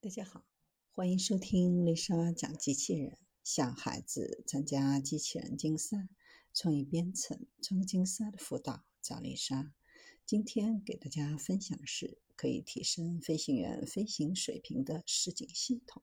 大家好，欢迎收听丽莎讲机器人。向孩子参加机器人竞赛、创意编程、创客竞赛的辅导，找丽莎。今天给大家分享的是可以提升飞行员飞行水平的视景系统。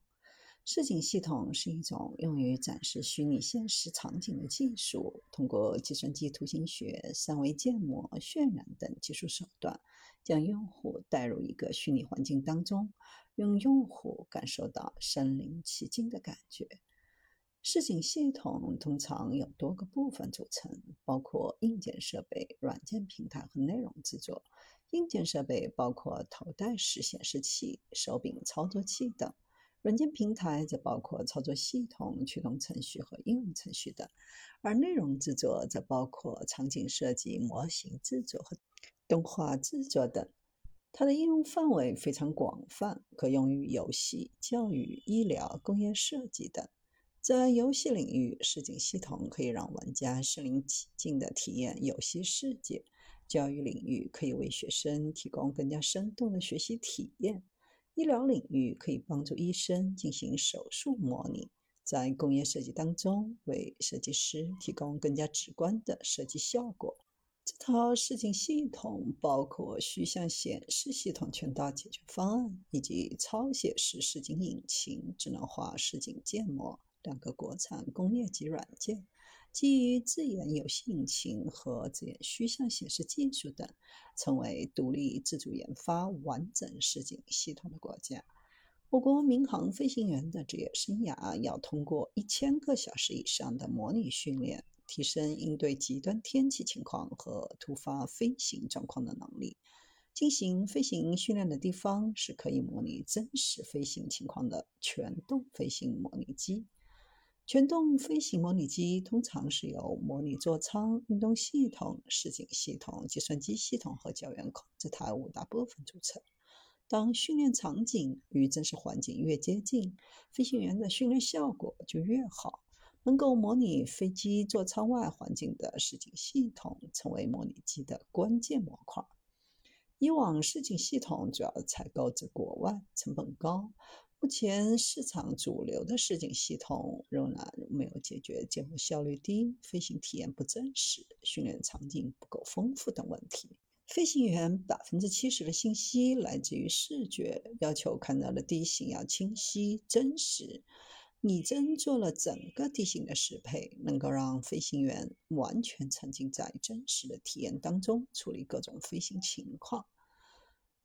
视景系统是一种用于展示虚拟现实场景的技术，通过计算机图形学、三维建模、渲染等技术手段，将用户带入一个虚拟环境当中。用用户感受到身临其境的感觉。视景系统通常有多个部分组成，包括硬件设备、软件平台和内容制作。硬件设备包括头戴式显示器、手柄操作器等；软件平台则包括操作系统、驱动程序和应用程序等；而内容制作则包括场景设计、模型制作和动画制作等。它的应用范围非常广泛，可用于游戏、教育、医疗、工业设计等。在游戏领域，视景系统可以让玩家身临其境地体验游戏世界；教育领域可以为学生提供更加生动的学习体验；医疗领域可以帮助医生进行手术模拟；在工业设计当中，为设计师提供更加直观的设计效果。这套视景系统包括虚像显示系统全套解决方案，以及超写实视景引擎、智能化实景建模两个国产工业级软件，基于自研游戏引擎和自研虚像显示技术等，成为独立自主研发完整实景系统的国家。我国民航飞行员的职业生涯要通过一千个小时以上的模拟训练。提升应对极端天气情况和突发飞行状况的能力。进行飞行训练的地方是可以模拟真实飞行情况的全动飞行模拟机。全动飞行模拟机通常是由模拟座舱、运动系统、视景系统、计算机系统和教员控制台五大部分组成。当训练场景与真实环境越接近，飞行员的训练效果就越好。能够模拟飞机座舱外环境的视景系统，成为模拟机的关键模块。以往视景系统主要采购自国外，成本高。目前市场主流的视景系统仍然没有解决建模效率低、飞行体验不真实、训练场景不够丰富等问题。飞行员百分之七十的信息来自于视觉，要求看到的地形要清晰、真实。拟真做了整个地形的适配，能够让飞行员完全沉浸在真实的体验当中，处理各种飞行情况。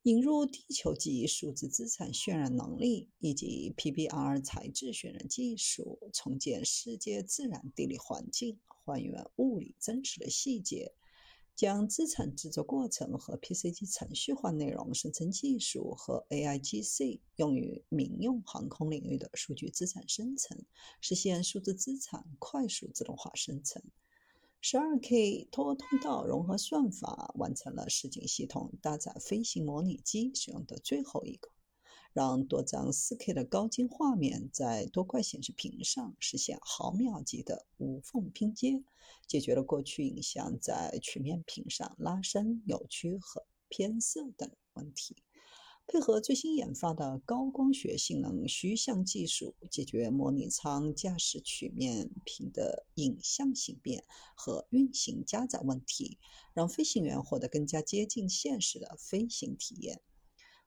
引入地球级数字资产渲染能力以及 PBR 材质渲染技术，重建世界自然地理环境，还原物理真实的细节。将资产制作过程和 PCG 程序化内容生成技术和 AIGC 用于民用航空领域的数据资产生成，实现数字资产快速自动化生成。十二 K 多通道融合算法完成了实景系统搭载飞行模拟机使用的最后一个。让多张 4K 的高清画面在多块显示屏上实现毫秒级的无缝拼接，解决了过去影像在曲面屏上拉伸、扭曲和偏色等问题。配合最新研发的高光学性能虚像技术，解决模拟舱驾驶曲面屏的影像形变和运行加载问题，让飞行员获得更加接近现实的飞行体验。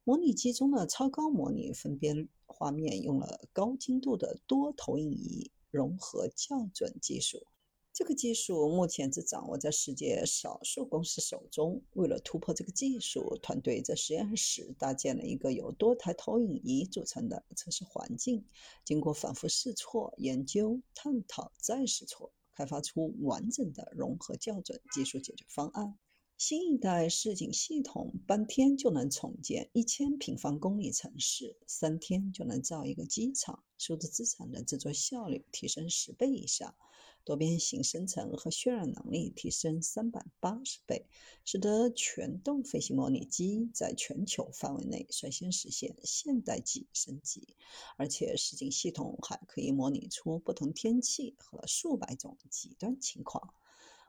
模拟机中的超高模拟分辨画面用了高精度的多投影仪融合校准技术。这个技术目前只掌握在世界少数公司手中。为了突破这个技术，团队在实验室搭建了一个由多台投影仪组成的测试环境。经过反复试错、研究、探讨再试错，开发出完整的融合校准技术解决方案。新一代视景系统半天就能重建一千平方公里城市，三天就能造一个机场，数字资产的制作效率提升十倍以上，多边形生成和渲染能力提升三百八十倍，使得全动飞行模拟机在全球范围内率先实现现代级升级。而且，视景系统还可以模拟出不同天气和数百种极端情况。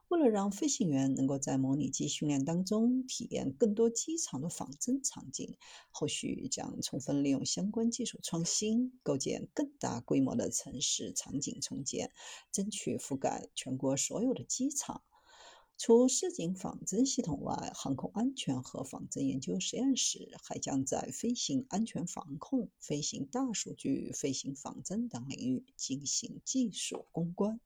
为了让飞行员能够在模拟机训练当中体验更多机场的仿真场景，后续将充分利用相关技术创新，构建更大规模的城市场景重建，争取覆盖全国所有的机场。除实景仿真系统外，航空安全和仿真研究实验室还将在飞行安全防控、飞行大数据、飞行仿真等领域进行技术攻关。